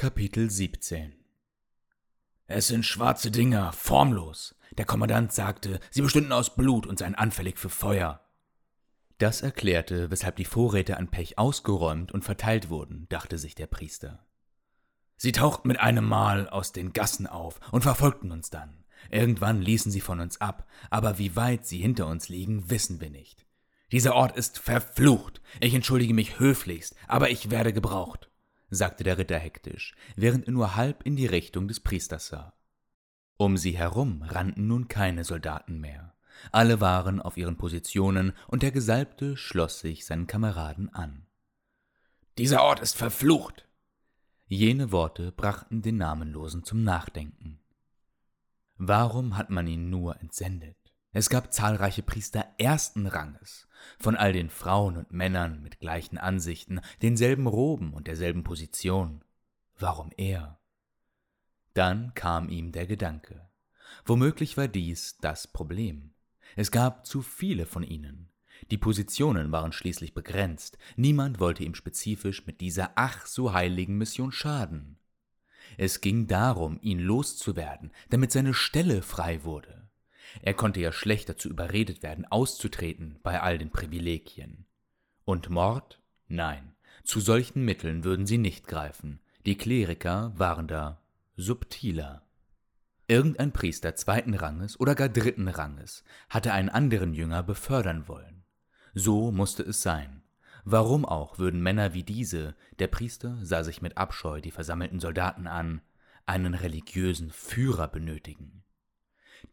Kapitel 17 Es sind schwarze Dinger, formlos. Der Kommandant sagte, sie bestünden aus Blut und seien anfällig für Feuer. Das erklärte, weshalb die Vorräte an Pech ausgeräumt und verteilt wurden, dachte sich der Priester. Sie tauchten mit einem Mal aus den Gassen auf und verfolgten uns dann. Irgendwann ließen sie von uns ab, aber wie weit sie hinter uns liegen, wissen wir nicht. Dieser Ort ist verflucht. Ich entschuldige mich höflichst, aber ich werde gebraucht, sagte der Ritter hektisch, während er nur halb in die Richtung des Priesters sah. Um sie herum rannten nun keine Soldaten mehr. Alle waren auf ihren Positionen, und der Gesalbte schloss sich seinen Kameraden an. Dieser Ort ist verflucht. Jene Worte brachten den Namenlosen zum Nachdenken. Warum hat man ihn nur entsendet? Es gab zahlreiche Priester ersten Ranges, von all den Frauen und Männern mit gleichen Ansichten, denselben Roben und derselben Position. Warum er? Dann kam ihm der Gedanke. Womöglich war dies das Problem. Es gab zu viele von ihnen. Die Positionen waren schließlich begrenzt, niemand wollte ihm spezifisch mit dieser ach so heiligen Mission schaden. Es ging darum, ihn loszuwerden, damit seine Stelle frei wurde. Er konnte ja schlecht dazu überredet werden, auszutreten bei all den Privilegien. Und Mord? Nein, zu solchen Mitteln würden sie nicht greifen. Die Kleriker waren da subtiler. Irgendein Priester zweiten Ranges oder gar dritten Ranges hatte einen anderen Jünger befördern wollen. So musste es sein. Warum auch würden Männer wie diese, der Priester sah sich mit Abscheu die versammelten Soldaten an, einen religiösen Führer benötigen?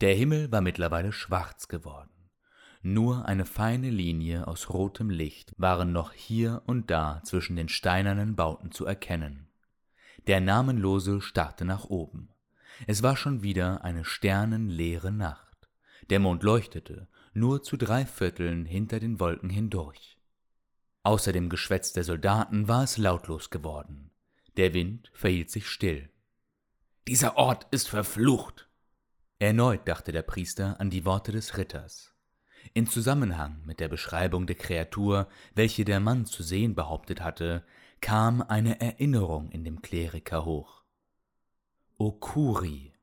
Der Himmel war mittlerweile schwarz geworden. Nur eine feine Linie aus rotem Licht waren noch hier und da zwischen den steinernen Bauten zu erkennen. Der Namenlose starrte nach oben. Es war schon wieder eine sternenleere Nacht. Der Mond leuchtete, nur zu drei Vierteln hinter den Wolken hindurch. Außer dem Geschwätz der Soldaten war es lautlos geworden. Der Wind verhielt sich still. Dieser Ort ist verflucht. Erneut dachte der Priester an die Worte des Ritters. In Zusammenhang mit der Beschreibung der Kreatur, welche der Mann zu sehen behauptet hatte, kam eine Erinnerung in dem Kleriker hoch. Okuri.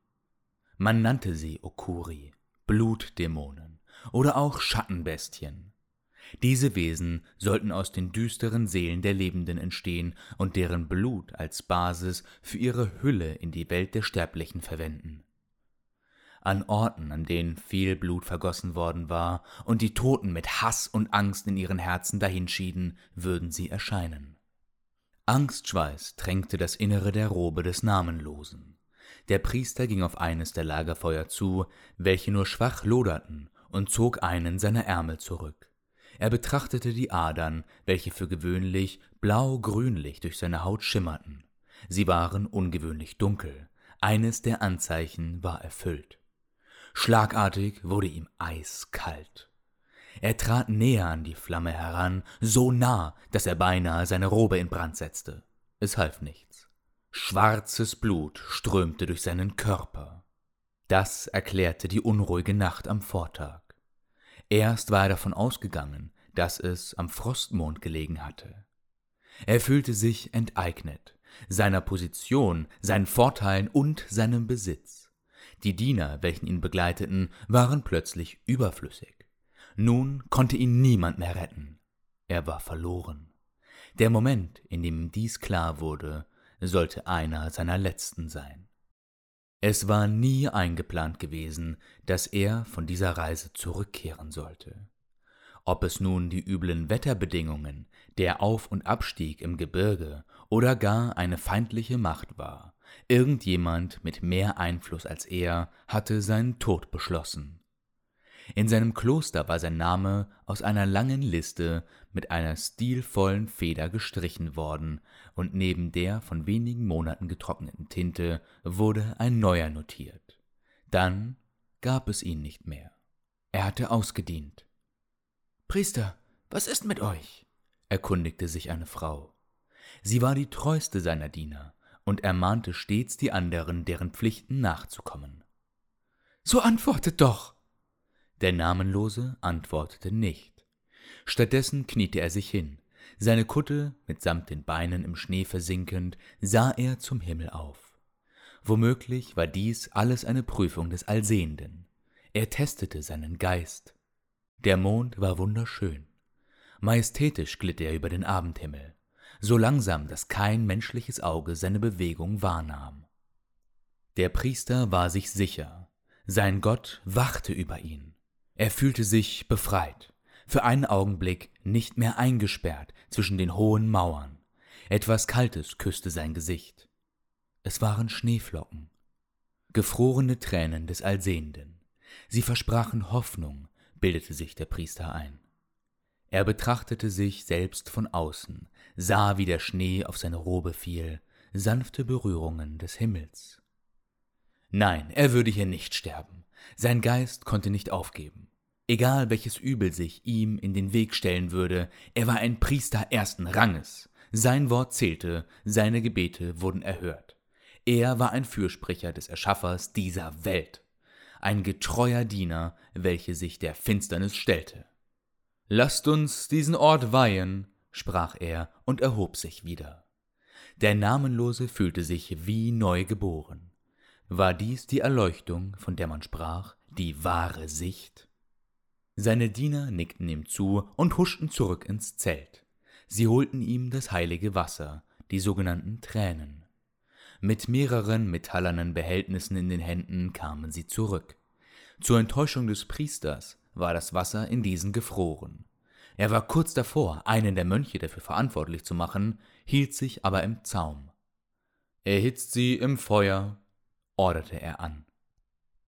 Man nannte sie Okuri, Blutdämonen oder auch Schattenbestien. Diese Wesen sollten aus den düsteren Seelen der Lebenden entstehen und deren Blut als Basis für ihre Hülle in die Welt der Sterblichen verwenden. An Orten, an denen viel Blut vergossen worden war und die Toten mit Hass und Angst in ihren Herzen dahinschieden, würden sie erscheinen. Angstschweiß tränkte das Innere der Robe des Namenlosen. Der Priester ging auf eines der Lagerfeuer zu, welche nur schwach loderten, und zog einen seiner Ärmel zurück. Er betrachtete die Adern, welche für gewöhnlich blau-grünlich durch seine Haut schimmerten. Sie waren ungewöhnlich dunkel. Eines der Anzeichen war erfüllt. Schlagartig wurde ihm eiskalt. Er trat näher an die Flamme heran, so nah, dass er beinahe seine Robe in Brand setzte. Es half nichts. Schwarzes Blut strömte durch seinen Körper. Das erklärte die unruhige Nacht am Vortag. Erst war er davon ausgegangen, dass es am Frostmond gelegen hatte. Er fühlte sich enteignet, seiner Position, seinen Vorteilen und seinem Besitz. Die Diener, welchen ihn begleiteten, waren plötzlich überflüssig. Nun konnte ihn niemand mehr retten. Er war verloren. Der Moment, in dem dies klar wurde, sollte einer seiner letzten sein. Es war nie eingeplant gewesen, dass er von dieser Reise zurückkehren sollte. Ob es nun die üblen Wetterbedingungen, der Auf- und Abstieg im Gebirge oder gar eine feindliche Macht war, irgendjemand mit mehr Einfluss als er hatte seinen Tod beschlossen. In seinem Kloster war sein Name aus einer langen Liste mit einer stilvollen Feder gestrichen worden, und neben der von wenigen Monaten getrockneten Tinte wurde ein neuer notiert. Dann gab es ihn nicht mehr. Er hatte ausgedient. Priester, was ist mit euch? erkundigte sich eine Frau. Sie war die treueste seiner Diener und ermahnte stets die anderen, deren Pflichten nachzukommen. So antwortet doch, der Namenlose antwortete nicht. Stattdessen kniete er sich hin. Seine Kutte mitsamt den Beinen im Schnee versinkend, sah er zum Himmel auf. Womöglich war dies alles eine Prüfung des Allsehenden. Er testete seinen Geist. Der Mond war wunderschön. Majestätisch glitt er über den Abendhimmel, so langsam, dass kein menschliches Auge seine Bewegung wahrnahm. Der Priester war sich sicher, sein Gott wachte über ihn. Er fühlte sich befreit, für einen Augenblick nicht mehr eingesperrt zwischen den hohen Mauern. Etwas Kaltes küsste sein Gesicht. Es waren Schneeflocken, gefrorene Tränen des Allsehenden. Sie versprachen Hoffnung, bildete sich der Priester ein. Er betrachtete sich selbst von außen, sah, wie der Schnee auf seine Robe fiel, sanfte Berührungen des Himmels. Nein, er würde hier nicht sterben. Sein Geist konnte nicht aufgeben. Egal welches Übel sich ihm in den Weg stellen würde, er war ein Priester ersten Ranges. Sein Wort zählte, seine Gebete wurden erhört. Er war ein Fürsprecher des Erschaffers dieser Welt, ein getreuer Diener, welcher sich der Finsternis stellte. Lasst uns diesen Ort weihen, sprach er und erhob sich wieder. Der Namenlose fühlte sich wie neu geboren. War dies die Erleuchtung, von der man sprach, die wahre Sicht? Seine Diener nickten ihm zu und huschten zurück ins Zelt. Sie holten ihm das heilige Wasser, die sogenannten Tränen. Mit mehreren metallernen Behältnissen in den Händen kamen sie zurück. Zur Enttäuschung des Priesters war das Wasser in diesen gefroren. Er war kurz davor, einen der Mönche dafür verantwortlich zu machen, hielt sich aber im Zaum. Erhitzt sie im Feuer, orderte er an.